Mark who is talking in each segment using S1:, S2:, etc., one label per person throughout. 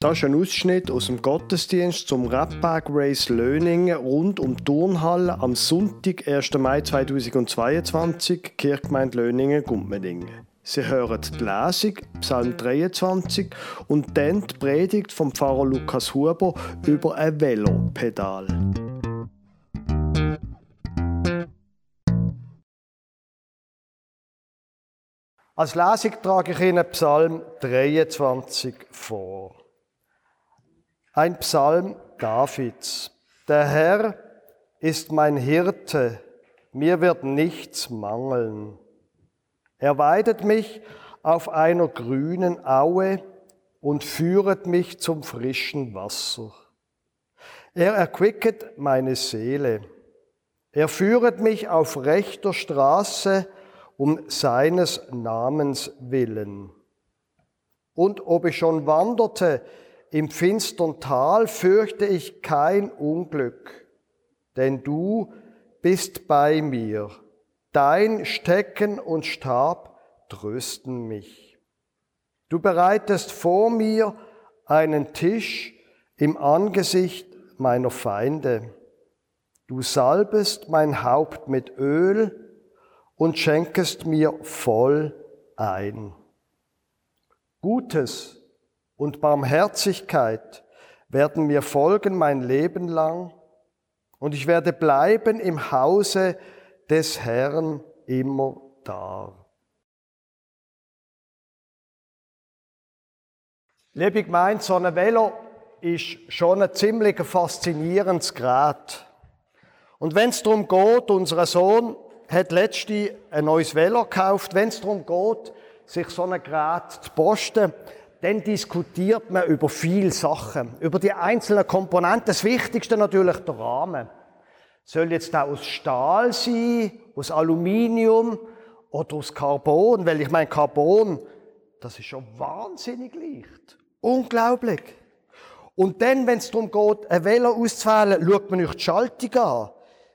S1: Das ist ein Ausschnitt aus dem Gottesdienst zum Rapback Race Löningen rund um die Turnhalle am Sonntag, 1. Mai 2022, Kirchgemeinde Löningen, Gumpmedingen. Sie hören die Lesung, Psalm 23, und dann die Predigt vom Pfarrer Lukas Huber über ein Velopedal. Als Lesung trage ich Ihnen Psalm 23 vor. Ein Psalm Davids. Der Herr ist mein Hirte, mir wird nichts mangeln. Er weidet mich auf einer grünen Aue und führet mich zum frischen Wasser. Er erquicket meine Seele. Er führet mich auf rechter Straße um seines Namens willen. Und ob ich schon wanderte im finstern Tal fürchte ich kein Unglück, denn du bist bei mir. Dein Stecken und Stab trösten mich. Du bereitest vor mir einen Tisch im Angesicht meiner Feinde. Du salbest mein Haupt mit Öl und schenkest mir voll ein. Gutes und Barmherzigkeit werden mir folgen mein Leben lang und ich werde bleiben im Hause des Herrn immer da. Liebe Gemeinde, so ein Velo ist schon ein ziemlich faszinierendes Gerät. Und wenn es darum geht, unser Sohn hat letztens ein neues Velo gekauft, wenn es darum geht, sich so ein Gerät zu posten, dann diskutiert man über viele Sachen, über die einzelnen Komponenten. Das Wichtigste natürlich der Rahmen. Soll jetzt da aus Stahl sein, aus Aluminium oder aus Carbon? Weil ich meine, Carbon, das ist schon wahnsinnig leicht. Unglaublich. Und dann, wenn es darum geht, ein Velo auszuwählen, schaut man euch die Schaltung an.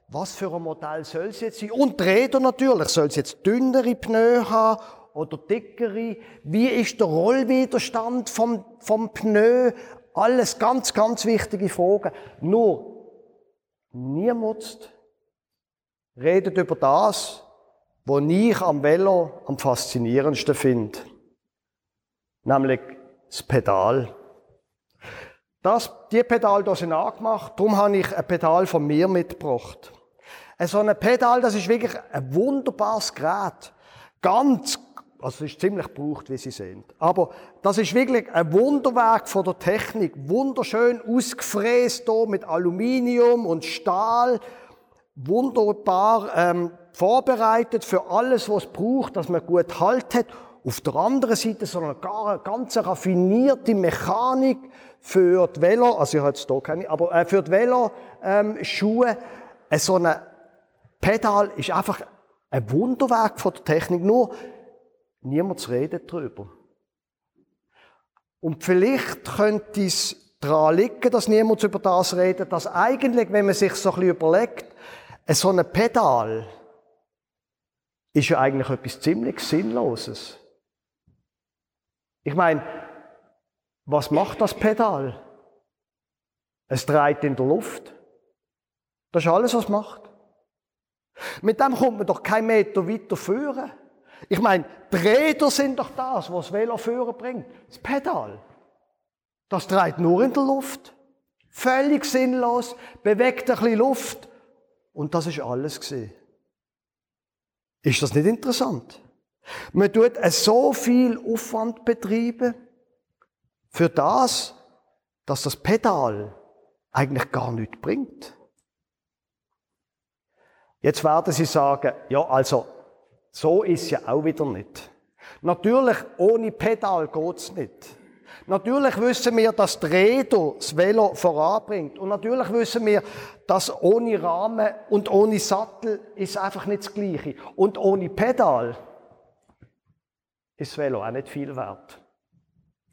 S1: Was für ein Modell soll es jetzt sein? Und die Räder natürlich. Soll es jetzt dünnere Pneu haben oder dickere? Wie ist der Rollwiderstand vom, vom Pneu? Alles ganz, ganz wichtige Fragen. Nur, niemand redet über das, was ich am Velo am faszinierendsten finde. Nämlich das Pedal. Das, die Pedal hier sind angemacht, darum habe ich ein Pedal von mir mitgebracht. So ein Pedal, das ist wirklich ein wunderbares Gerät. Ganz also es ist ziemlich gebraucht, wie Sie sehen. Aber das ist wirklich ein Wunderwerk von der Technik. Wunderschön ausgefräst hier mit Aluminium und Stahl. Wunderbar ähm, vorbereitet für alles, was es braucht, dass man gut Halt hat. Auf der anderen Seite so eine ganz raffinierte Mechanik für die Velo, also ich habe jetzt hier keine, aber äh, für die Velo-Schuhe. Ähm, so ein Pedal ist einfach ein Wunderwerk von der Technik. Nur Niemand redet darüber. Und vielleicht könnte es daran liegen, dass niemand über das redet, dass eigentlich, wenn man sich so ein bisschen überlegt, so ein Pedal ist ja eigentlich etwas ziemlich Sinnloses. Ich meine, was macht das Pedal? Es dreht in der Luft. Das ist alles, was es macht. Mit dem kommt man doch keinen Meter weiter führen. Ich meine, die Räder sind doch das, was das Veloführer bringt. Das Pedal. Das dreht nur in der Luft. Völlig sinnlos, bewegt ein bisschen Luft. Und das ist alles gesehen. Ist das nicht interessant? Man tut so viel Aufwand betreiben für das, dass das Pedal eigentlich gar nichts bringt. Jetzt werden Sie sagen, ja, also so ist ja auch wieder nicht. Natürlich, ohne Pedal geht's nicht. Natürlich wissen wir, dass die Räder das Velo voranbringt. Und natürlich wissen wir, dass ohne Rahmen und ohne Sattel ist einfach nicht das Gleiche. Und ohne Pedal ist das Velo auch nicht viel wert.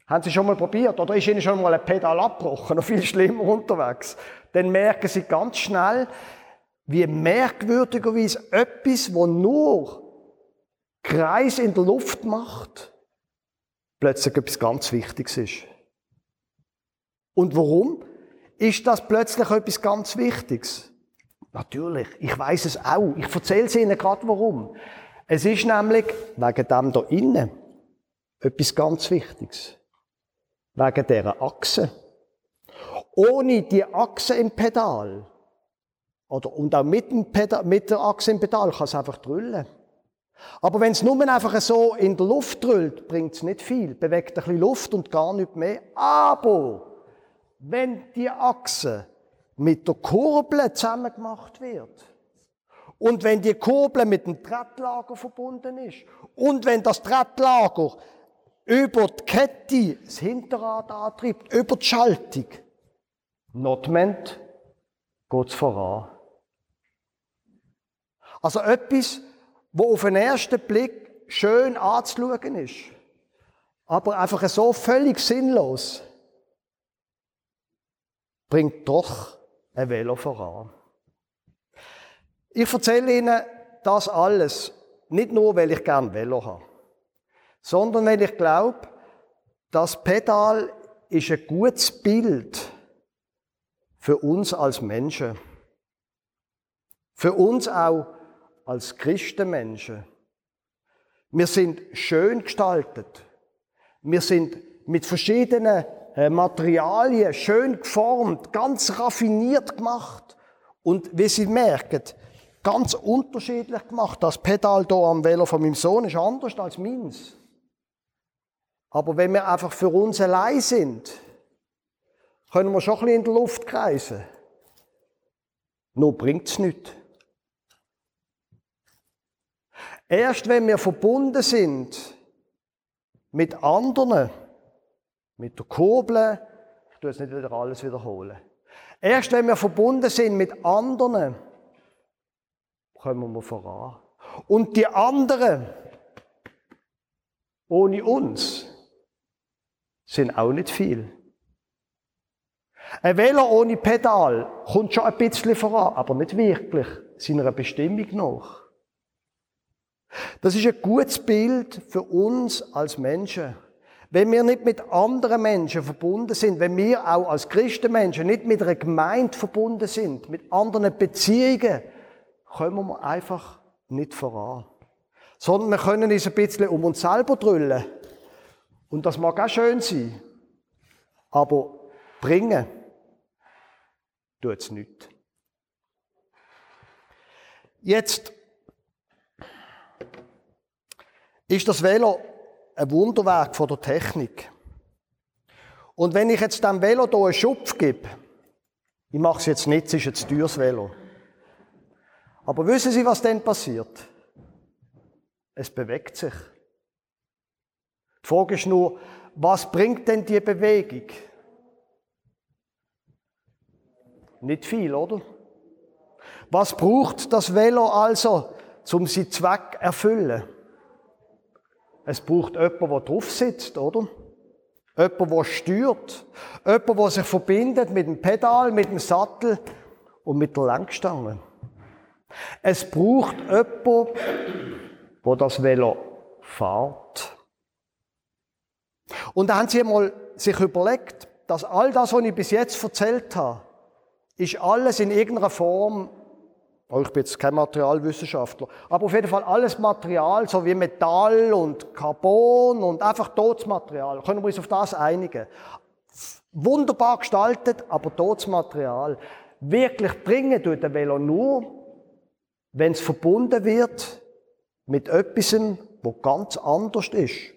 S1: Haben Sie schon mal probiert? Oder ist Ihnen schon mal ein Pedal abgebrochen? Noch viel schlimmer unterwegs. Dann merken Sie ganz schnell, wie merkwürdigerweise etwas, wo nur Kreis in der Luft macht, plötzlich etwas ganz Wichtiges ist. Und warum? Ist das plötzlich etwas ganz Wichtiges? Natürlich, ich weiß es auch. Ich erzähle es Ihnen gerade warum. Es ist nämlich wegen dem da innen etwas ganz Wichtiges. Wegen dieser Achse. Ohne die Achse im Pedal, oder, und auch mit, Pedal, mit der Achse im Pedal, kann es einfach drüllen. Aber wenn es nur einfach so in der Luft drüllt, bringt es nicht viel. Bewegt ein bisschen Luft und gar nicht mehr. Aber wenn die Achse mit der Kurbel zusammen gemacht wird und wenn die Kurbel mit dem Trettlager verbunden ist und wenn das Trettlager über die Kette das Hinterrad antreibt, über die Schaltung, notment geht es voran. Also etwas, wo auf den ersten Blick schön anzuschauen ist, aber einfach so völlig sinnlos, bringt doch ein Velo voran. Ich erzähle Ihnen das alles nicht nur, weil ich gern Velo habe, sondern weil ich glaube, das Pedal ist ein gutes Bild für uns als Menschen. Für uns auch als Christenmenschen. Wir sind schön gestaltet. Wir sind mit verschiedenen äh, Materialien schön geformt, ganz raffiniert gemacht. Und wie Sie merken, ganz unterschiedlich gemacht. Das Pedal hier am Velo von meinem Sohn ist anders als meins. Aber wenn wir einfach für uns allein sind, können wir schon ein bisschen in der Luft kreisen. Nur bringt es nichts. Erst wenn wir verbunden sind mit anderen, mit der Kurbel, ich tue jetzt nicht wieder alles wiederholen. Erst wenn wir verbunden sind mit anderen, kommen wir voran. Und die anderen, ohne uns, sind auch nicht viel. Ein Velo ohne Pedal kommt schon ein bisschen voran, aber nicht wirklich seiner Bestimmung nach. Das ist ein gutes Bild für uns als Menschen. Wenn wir nicht mit anderen Menschen verbunden sind, wenn wir auch als Christenmenschen nicht mit einer Gemeinde verbunden sind, mit anderen Beziehungen, kommen wir einfach nicht voran. Sondern wir können uns ein bisschen um uns selber drüllen. Und das mag auch schön sein. Aber bringen tut es nicht. Jetzt ist das Velo ein Wunderwerk von der Technik. Und wenn ich jetzt dem Velo hier einen Schupf gebe, ich mache es jetzt nicht, es ist ein teures Velo. Aber wissen Sie, was denn passiert? Es bewegt sich. Die Frage ist nur, was bringt denn die Bewegung? Nicht viel, oder? Was braucht das Velo also, um seinen Zweck zu erfüllen? Es braucht jemanden, der drauf sitzt, oder? Jemand, der steuert. Jemand, der sich verbindet mit dem Pedal, mit dem Sattel und mit der Lenkstange. Es braucht jemanden, der das Velo fährt. Und da haben sie mal sich überlegt, dass all das, was ich bis jetzt erzählt habe, ist alles in irgendeiner Form Ich bin jetzt kein Materialwissenschaftler. Aber auf jeden Fall alles Material, so wie Metall und Carbon und einfach Todesmaterial. Können wir uns auf das einigen? Wunderbar gestaltet, aber Todesmaterial. Wirklich bringen tut der Velo nur, wenn es verbunden wird mit etwas, wo ganz anders ist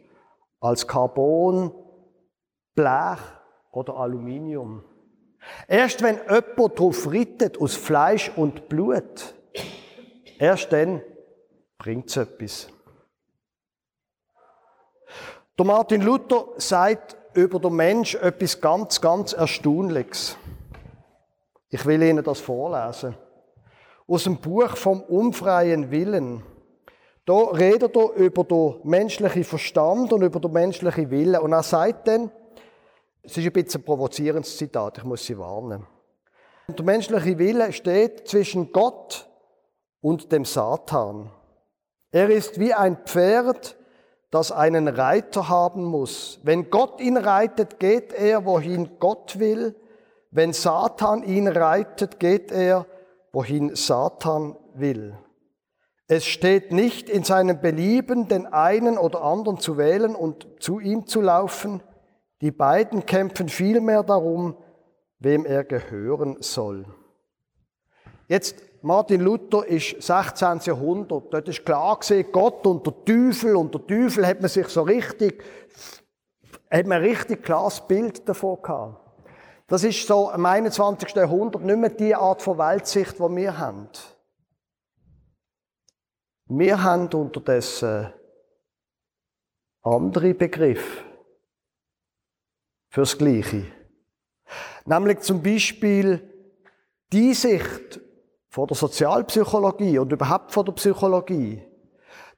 S1: als Carbon, Blech oder Aluminium. Erst wenn jemand darauf rittet, aus Fleisch und Blut, erst dann bringt es etwas. Der Martin Luther sagt über den Mensch etwas ganz, ganz Erstaunliches. Ich will Ihnen das vorlesen. Aus dem Buch vom unfreien Willen. Da redet er über den menschlichen Verstand und über den menschlichen Willen. Und er sagt dann, es ist ein bisschen ein provozierendes Zitat, ich muss Sie warnen. Der menschliche Wille steht zwischen Gott und dem Satan. Er ist wie ein Pferd, das einen Reiter haben muss. Wenn Gott ihn reitet, geht er, wohin Gott will. Wenn Satan ihn reitet, geht er, wohin Satan will. Es steht nicht in seinem Belieben, den einen oder anderen zu wählen und zu ihm zu laufen. Die beiden kämpfen vielmehr darum, wem er gehören soll. Jetzt, Martin Luther ist 16. Jahrhundert. Dort ist klar gesehen, Gott und der Teufel. Und der Teufel hat man sich so richtig, hat man ein richtig klares Bild davon gehabt. Das ist so im 21. Jahrhundert nicht mehr die Art von Weltsicht, die wir haben. Wir haben unterdessen andere Begriffe fürs Gleiche. Nämlich zum Beispiel die Sicht von der Sozialpsychologie und überhaupt von der Psychologie,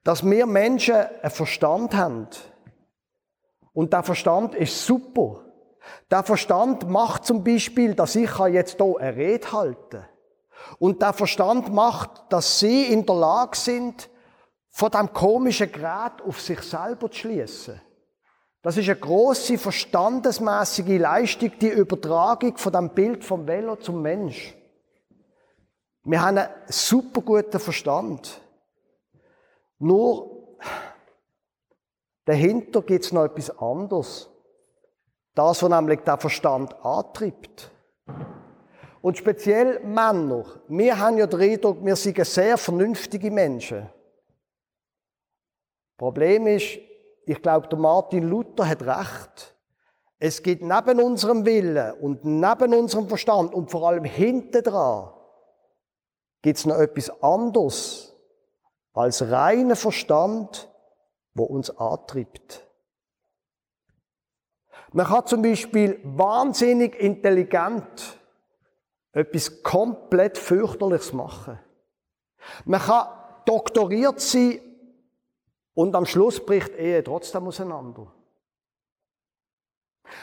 S1: dass wir Menschen einen Verstand haben. Und der Verstand ist super. Der Verstand macht zum Beispiel, dass ich jetzt hier eine Rede halten kann. Und der Verstand macht, dass sie in der Lage sind, von dem komischen Gerät auf sich selber zu schließen. Das ist eine große verstandesmäßige Leistung, die Übertragung von dem Bild vom Velo zum Mensch. Wir haben einen super guten Verstand. Nur dahinter gibt es noch etwas anderes. Das, was nämlich der Verstand antreibt. Und speziell Männer. Wir haben ja den Eindruck, wir sind sehr vernünftige Menschen. Problem ist, ich glaube, der Martin Luther hat recht. Es gibt neben unserem Willen und neben unserem Verstand und vor allem hinten dran gibt es noch etwas anderes als reiner Verstand, wo uns antreibt. Man kann zum Beispiel wahnsinnig intelligent etwas komplett fürchterliches machen. Man kann doktoriert sein und am Schluss bricht Ehe trotzdem auseinander.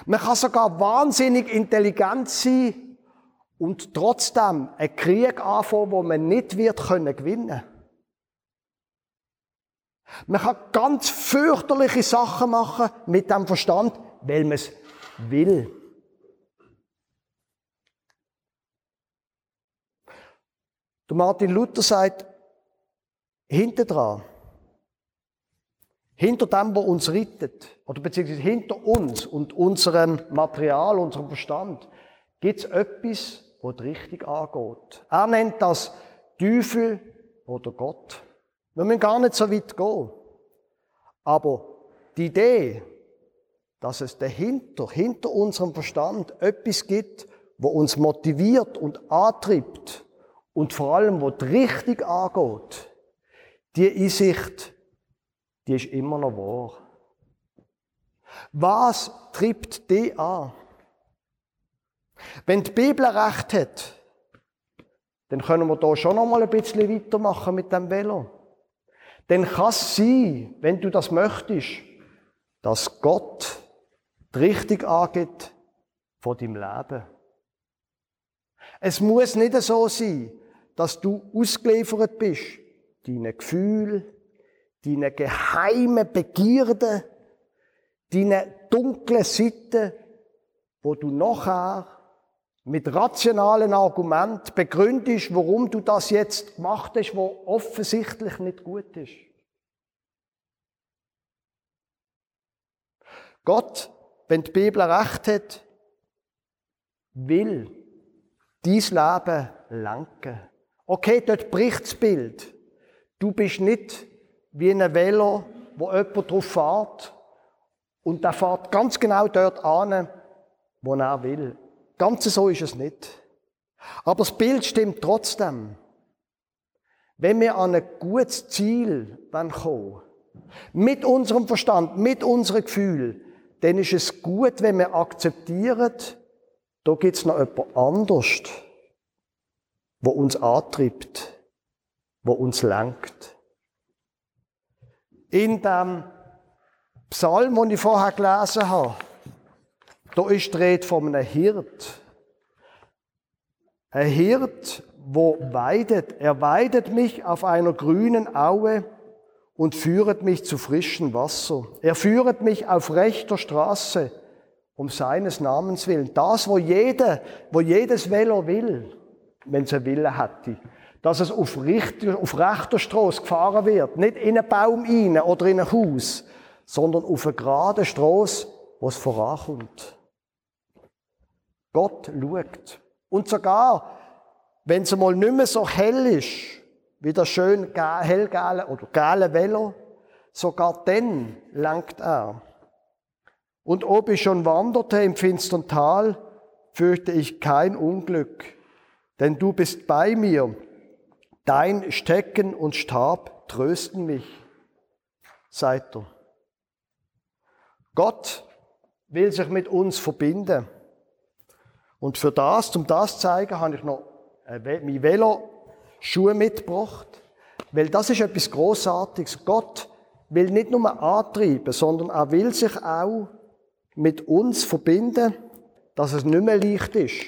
S1: Man kann sogar wahnsinnig intelligent sein und trotzdem einen Krieg anfangen, wo man nicht wird können. Man kann ganz fürchterliche Sachen machen mit dem Verstand, weil man es will. Martin Luther sagt, hinter dran, hinter dem, was uns rettet, oder beziehungsweise hinter uns und unserem Material, unserem Verstand, gibt es etwas, was richtig angeht. Er nennt das Teufel oder Gott. Wir müssen gar nicht so weit gehen. Aber die Idee, dass es dahinter, hinter unserem Verstand etwas gibt, wo uns motiviert und antreibt, und vor allem, wo die Richtung angeht, die Einsicht, die ist immer noch wahr. Was treibt die an? Wenn die Bibel recht hat, dann können wir da schon noch mal ein bisschen weitermachen mit dem Velo. Dann kann es sein, wenn du das möchtest, dass Gott die Richtung angeht von deinem Leben. Es muss nicht so sein, dass du ausgeliefert bist, deine Gefühle, deine geheime Begierde, deine dunkle Seite, wo du nachher mit rationalen Argumenten begründest, warum du das jetzt gemacht hast, wo offensichtlich nicht gut ist. Gott, wenn die Bibel recht hat, will dein Leben lenken. Okay, dort bricht das Bild. Du bist nicht wie ein Velo, wo jemand drauf fährt und der fährt ganz genau dort an, wo er will. Ganz so ist es nicht. Aber das Bild stimmt trotzdem. Wenn wir an ein gutes Ziel kommen, mit unserem Verstand, mit unserem Gefühl, dann ist es gut, wenn wir akzeptieren, da gibt es noch jemand anders wo uns antreibt, wo uns lenkt. In dem Psalm, den ich vorher gelesen habe, da ist die Rede von einem Hirt. Ein Hirt, wo weidet. Er weidet mich auf einer grünen Aue und führet mich zu frischem Wasser. Er führet mich auf rechter Straße um seines Namens willen. Das, wo jeder, wo jedes Velo will, wenn einen Wille hätte. Dass es auf, richter, auf rechter Straße gefahren wird. Nicht in einen Baum rein oder in ein Haus, sondern auf eine gerade Straße, wo es vorankommt. Gott schaut. Und sogar, wenn es mal nicht mehr so hell ist, wie das schön hellgelbe oder gelbe Velo, sogar dann langt er. Und ob ich schon wanderte im finstern Tal, fürchte ich kein Unglück, denn du bist bei mir. Dein Stecken und Stab trösten mich, seid er. Gott will sich mit uns verbinden. Und für das, um das zu zeigen, habe ich noch mein Velo Schuhe mitgebracht, weil das ist etwas Großartiges. Gott will nicht nur antreiben, sondern er will sich auch mit uns verbinden, dass es nicht mehr leicht ist,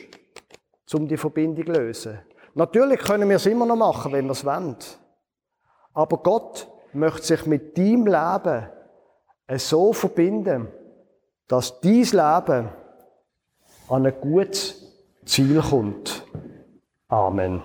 S1: um die Verbindung zu lösen. Natürlich können wir es immer noch machen, wenn wir es wollen. Aber Gott möchte sich mit deinem Leben so verbinden, dass dieses Leben an ein gutes Ziel kommt. Amen.